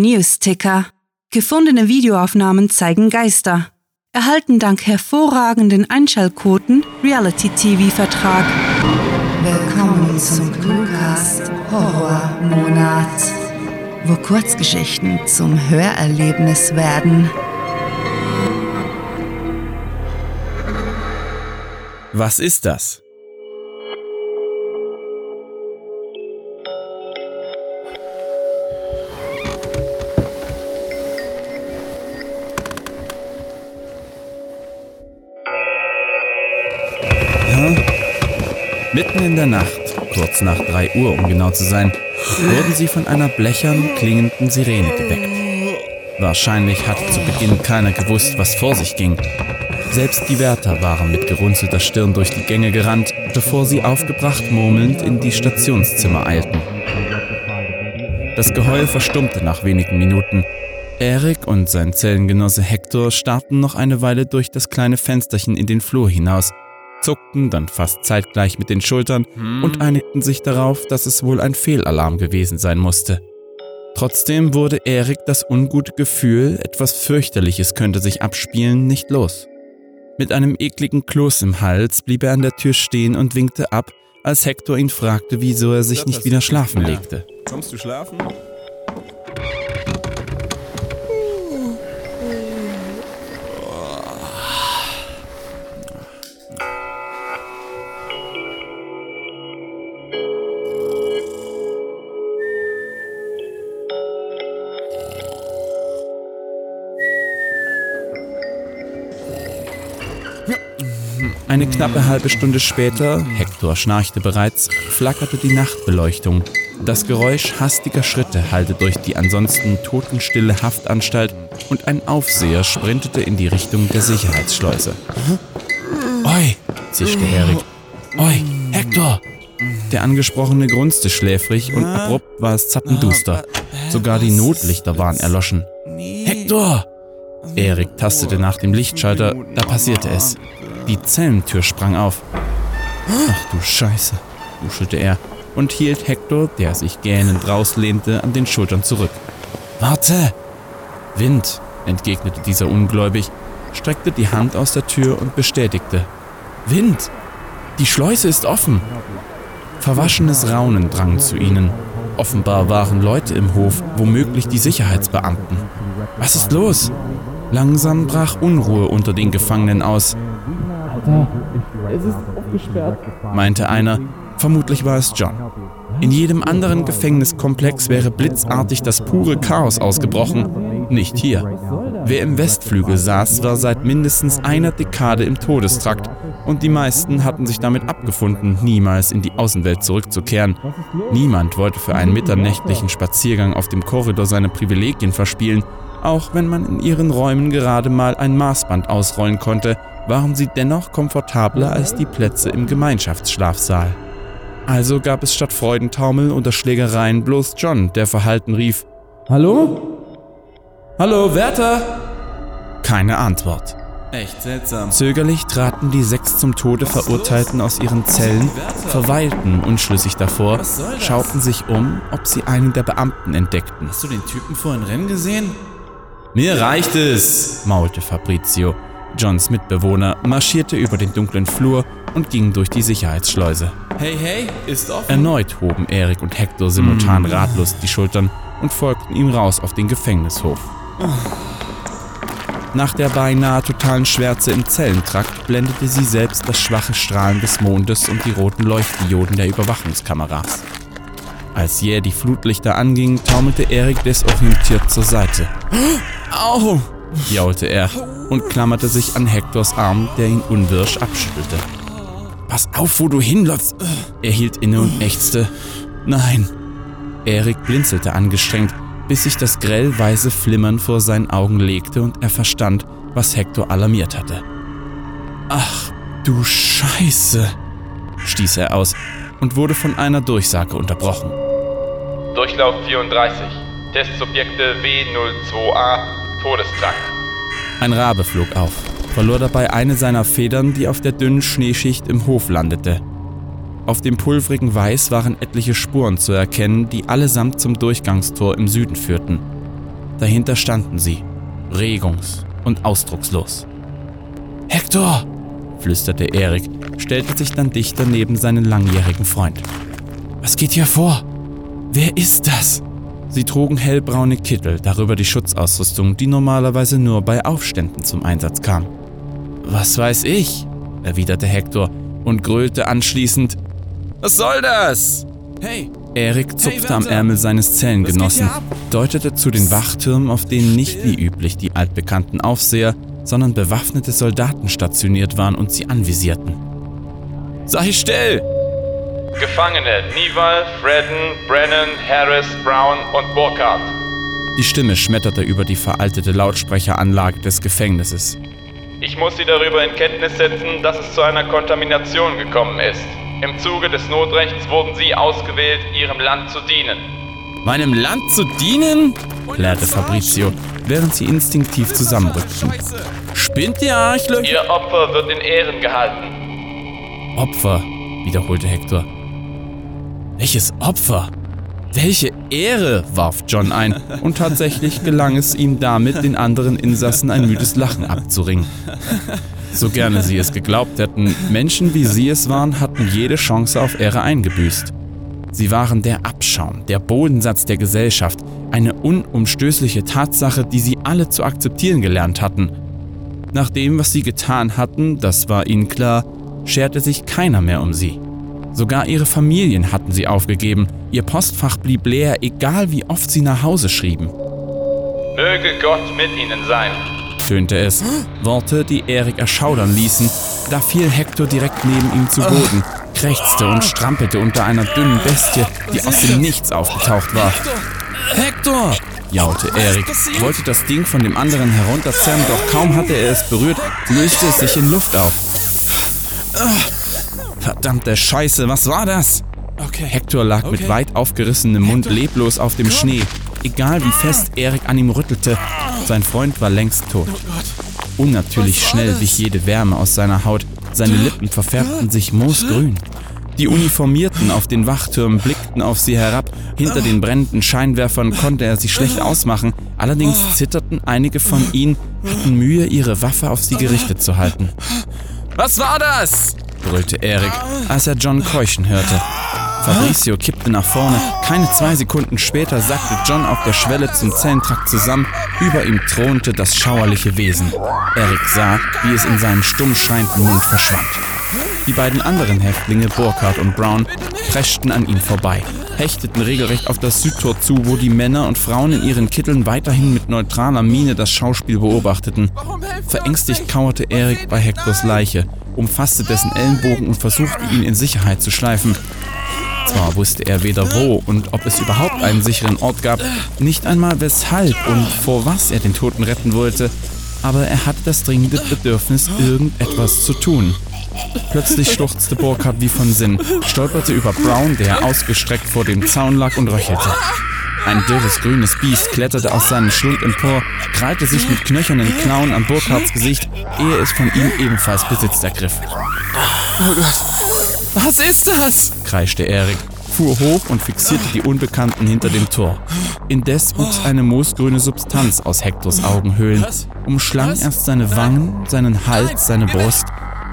Newsticker. Gefundene Videoaufnahmen zeigen Geister. Erhalten dank hervorragenden Einschaltquoten Reality-TV-Vertrag. Willkommen zum Cluecast Horror Monat, wo Kurzgeschichten zum Hörerlebnis werden. Was ist das? In der Nacht, kurz nach 3 Uhr um genau zu sein, wurden sie von einer blechern klingenden Sirene geweckt. Wahrscheinlich hatte zu Beginn keiner gewusst, was vor sich ging. Selbst die Wärter waren mit gerunzelter Stirn durch die Gänge gerannt, bevor sie aufgebracht murmelnd in die Stationszimmer eilten. Das Geheul verstummte nach wenigen Minuten. Erik und sein Zellengenosse Hector starrten noch eine Weile durch das kleine Fensterchen in den Flur hinaus – zuckten dann fast zeitgleich mit den Schultern hm. und einigten sich darauf, dass es wohl ein Fehlalarm gewesen sein musste. Trotzdem wurde Erik das ungute Gefühl, etwas fürchterliches könnte sich abspielen, nicht los. Mit einem ekligen Kloß im Hals blieb er an der Tür stehen und winkte ab, als Hector ihn fragte, wieso er sich nicht wieder schlafen legte. Kommst du schlafen? Eine knappe halbe Stunde später, Hector schnarchte bereits, flackerte die Nachtbeleuchtung. Das Geräusch hastiger Schritte hallte durch die ansonsten totenstille Haftanstalt und ein Aufseher sprintete in die Richtung der Sicherheitsschleuse. Oi, zischte Erik. Oi, Hector! Der Angesprochene grunzte schläfrig und abrupt war es zappenduster. Sogar die Notlichter waren erloschen. Hector! Erik tastete nach dem Lichtschalter, da passierte es. Die Zellentür sprang auf. Ach du Scheiße, wuschelte er und hielt Hector, der sich gähnend rauslehnte, an den Schultern zurück. Warte! Wind, entgegnete dieser ungläubig, streckte die Hand aus der Tür und bestätigte. Wind! Die Schleuse ist offen! Verwaschenes Raunen drang zu ihnen. Offenbar waren Leute im Hof, womöglich die Sicherheitsbeamten. Was ist los? Langsam brach Unruhe unter den Gefangenen aus. Alter, es ist aufgesperrt, meinte einer. Vermutlich war es John. In jedem anderen Gefängniskomplex wäre blitzartig das pure Chaos ausgebrochen. Nicht hier. Wer im Westflügel saß, war seit mindestens einer Dekade im Todestrakt und die meisten hatten sich damit abgefunden, niemals in die Außenwelt zurückzukehren. Niemand wollte für einen mitternächtlichen Spaziergang auf dem Korridor seine Privilegien verspielen auch wenn man in ihren Räumen gerade mal ein Maßband ausrollen konnte, waren sie dennoch komfortabler als die Plätze im Gemeinschaftsschlafsaal. Also gab es statt Freudentaumel oder Schlägereien bloß John, der verhalten rief: Hallo? Hallo, Wärter? Keine Antwort. Echt seltsam. Zögerlich traten die sechs zum Tode Verurteilten aus ihren Zellen, verweilten unschlüssig davor, schauten sich um, ob sie einen der Beamten entdeckten. Hast du den Typen vorhin rennen gesehen? Mir reicht es, maulte Fabrizio. Johns Mitbewohner marschierte über den dunklen Flur und ging durch die Sicherheitsschleuse. Hey, hey, ist offen. Erneut hoben Erik und Hector simultan mm. ratlos die Schultern und folgten ihm raus auf den Gefängnishof. Nach der beinahe totalen Schwärze im Zellentrakt blendete sie selbst das schwache Strahlen des Mondes und die roten Leuchtdioden der Überwachungskameras. Als jäh die Flutlichter angingen, taumelte Erik desorientiert zur Seite. Au! Jaulte er und klammerte sich an Hektors Arm, der ihn unwirsch abschüttelte. Pass auf, wo du hinlotzt! Er hielt inne und ächzte. Nein! Erik blinzelte angestrengt, bis sich das grellweiße Flimmern vor seinen Augen legte und er verstand, was Hektor alarmiert hatte. Ach, du Scheiße! stieß er aus und wurde von einer Durchsage unterbrochen. Durchlauf 34. Testsubjekte W02A, Todestrakt. Ein Rabe flog auf, verlor dabei eine seiner Federn, die auf der dünnen Schneeschicht im Hof landete. Auf dem pulverigen Weiß waren etliche Spuren zu erkennen, die allesamt zum Durchgangstor im Süden führten. Dahinter standen sie, regungs- und ausdruckslos. Hector! flüsterte Erik, stellte sich dann dichter neben seinen langjährigen Freund. Was geht hier vor? Wer ist das? Sie trugen hellbraune Kittel, darüber die Schutzausrüstung, die normalerweise nur bei Aufständen zum Einsatz kam. Was weiß ich? erwiderte Hector und gröhlte anschließend: Was soll das? Hey! Erik zupfte hey, am Ärmel seines Zellengenossen, deutete zu den Wachtürmen, auf denen nicht wie üblich die altbekannten Aufseher, sondern bewaffnete Soldaten stationiert waren und sie anvisierten. Sei still! Gefangene Nival, Fredden, Brennan, Harris, Brown und Burkhardt. Die Stimme schmetterte über die veraltete Lautsprecheranlage des Gefängnisses. Ich muss Sie darüber in Kenntnis setzen, dass es zu einer Kontamination gekommen ist. Im Zuge des Notrechts wurden Sie ausgewählt, Ihrem Land zu dienen. Meinem Land zu dienen? plärrte Fabrizio, während sie instinktiv zusammenrückten. Spinnt ihr Arschlöcher? Ihr Opfer wird in Ehren gehalten. Opfer, wiederholte Hector. Welches Opfer? Welche Ehre, warf John ein, und tatsächlich gelang es ihm damit, den anderen Insassen ein müdes Lachen abzuringen. So gerne sie es geglaubt hätten, Menschen wie sie es waren, hatten jede Chance auf Ehre eingebüßt. Sie waren der Abschaum, der Bodensatz der Gesellschaft, eine unumstößliche Tatsache, die sie alle zu akzeptieren gelernt hatten. Nach dem, was sie getan hatten, das war ihnen klar, scherte sich keiner mehr um sie. Sogar ihre Familien hatten sie aufgegeben. Ihr Postfach blieb leer, egal wie oft sie nach Hause schrieben. Möge Gott mit ihnen sein, tönte es. Worte, die Erik erschaudern ließen. Da fiel Hector direkt neben ihm zu Boden, krächzte und strampelte unter einer dünnen Bestie, die aus dem Nichts aufgetaucht war. Hector! jaulte Erik, wollte das Ding von dem anderen herunterzerren, doch kaum hatte er es berührt, löste es sich in Luft auf. Verdammte Scheiße, was war das? Okay. Hector lag okay. mit weit aufgerissenem Mund leblos auf dem Schnee. Egal wie fest Erik an ihm rüttelte, sein Freund war längst tot. Oh Unnatürlich schnell wich jede Wärme aus seiner Haut. Seine Lippen verfärbten sich moosgrün. Die Uniformierten auf den Wachtürmen blickten auf sie herab. Hinter den brennenden Scheinwerfern konnte er sie schlecht ausmachen. Allerdings zitterten einige von ihnen, hatten Mühe, ihre Waffe auf sie gerichtet zu halten. Was war das? Brüllte Erik, als er John keuchen hörte. Fabrizio kippte nach vorne. Keine zwei Sekunden später sackte John auf der Schwelle zum Zellentrakt zusammen. Über ihm thronte das schauerliche Wesen. Erik sah, wie es in seinem stumm schreienden Mund verschwand. Die beiden anderen Häftlinge, Burkhardt und Brown, preschten an ihm vorbei, hechteten regelrecht auf das Südtor zu, wo die Männer und Frauen in ihren Kitteln weiterhin mit neutraler Miene das Schauspiel beobachteten. Verängstigt kauerte Erik bei Hectors Leiche, umfasste dessen Ellenbogen und versuchte ihn in Sicherheit zu schleifen. Zwar wusste er weder wo und ob es überhaupt einen sicheren Ort gab, nicht einmal weshalb und vor was er den Toten retten wollte, aber er hatte das dringende Bedürfnis, irgendetwas zu tun. Plötzlich schluchzte Burkhardt wie von Sinn, stolperte über Brown, der ausgestreckt vor dem Zaun lag und röchelte. Ein dürres grünes Biest kletterte aus seinem Schlund empor, krallte sich mit knöchernen Klauen an Burkhardts Gesicht, ehe es von ihm ebenfalls Besitz ergriff. Oh Gott, was ist das? kreischte Erik, fuhr hoch und fixierte die Unbekannten hinter dem Tor. Indes wuchs eine moosgrüne Substanz aus Hektors Augenhöhlen, umschlang erst seine Wangen, seinen Hals, seine Brust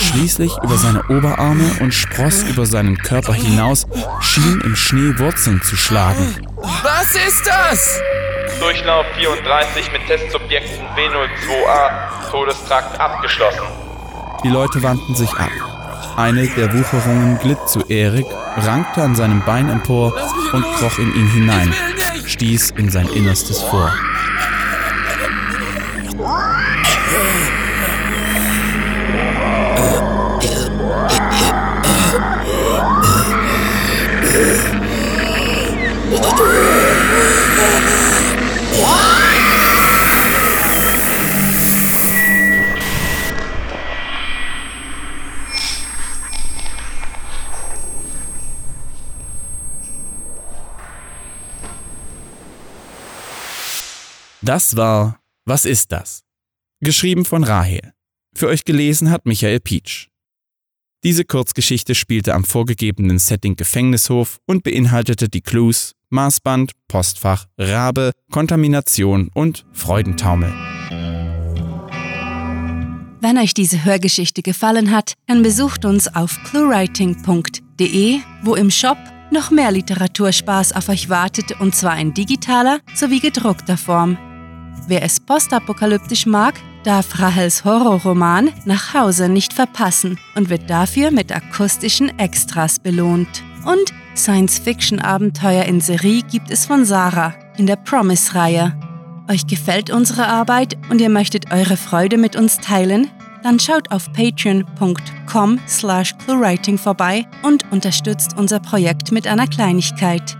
schließlich über seine Oberarme und spross über seinen Körper hinaus, schien im Schnee Wurzeln zu schlagen. Was ist das? Durchlauf 34 mit Testsubjekten W02A, Todestrakt abgeschlossen. Die Leute wandten sich ab. Eine der Wucherungen glitt zu Erik, rankte an seinem Bein empor und kroch in ihn hinein, stieß in sein Innerstes vor. Das war Was ist das? Geschrieben von Rahel. Für euch gelesen hat Michael Pietsch. Diese Kurzgeschichte spielte am vorgegebenen Setting Gefängnishof und beinhaltete die Clues Maßband, Postfach, Rabe, Kontamination und Freudentaumel. Wenn euch diese Hörgeschichte gefallen hat, dann besucht uns auf cluewriting.de, wo im Shop noch mehr Literaturspaß auf euch wartet und zwar in digitaler sowie gedruckter Form. Wer es postapokalyptisch mag, darf Rahels Horrorroman Nach Hause nicht verpassen und wird dafür mit akustischen Extras belohnt. Und Science-Fiction-Abenteuer in Serie gibt es von Sarah in der Promise-Reihe. Euch gefällt unsere Arbeit und ihr möchtet eure Freude mit uns teilen? Dann schaut auf patreon.com slash cluewriting vorbei und unterstützt unser Projekt mit einer Kleinigkeit.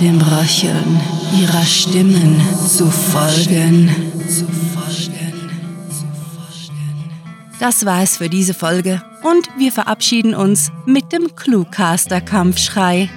dem Röcheln ihrer Stimmen zu folgen. Das war es für diese Folge und wir verabschieden uns mit dem Cluecaster-Kampfschrei.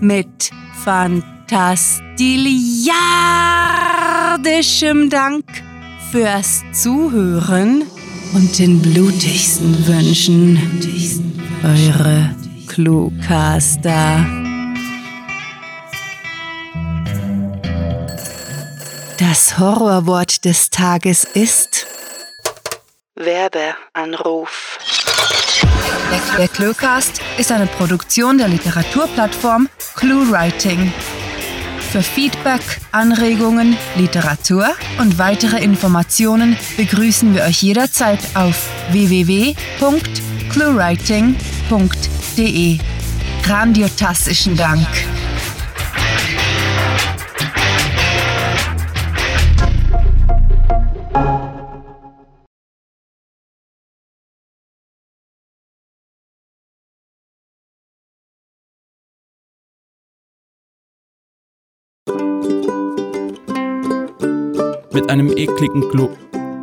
Mit fantastiliardischem Dank fürs Zuhören und den blutigsten Wünschen. Eure Cluecaster. Das Horrorwort des Tages ist Werbeanruf. Der Cluecast ist eine Produktion der Literaturplattform ClueWriting. Für Feedback, Anregungen, Literatur und weitere Informationen begrüßen wir euch jederzeit auf www.cluewriting.de. Grandiotastischen Dank. Mit einem ekligen Glo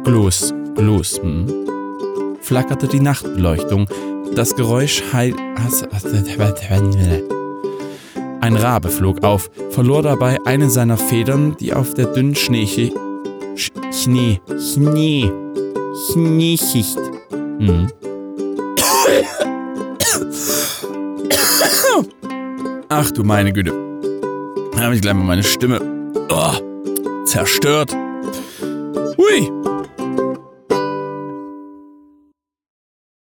Gloss, Gloss, hm, flackerte die Nachtbeleuchtung. Das Geräusch heil... Ein Rabe flog auf, verlor dabei eine seiner Federn, die auf der dünnen Schneeschicht... Schnee... Schnee... Schneeschicht... Hm. Ach du meine Güte. Da habe ich gleich mal meine Stimme oh, zerstört. Oui.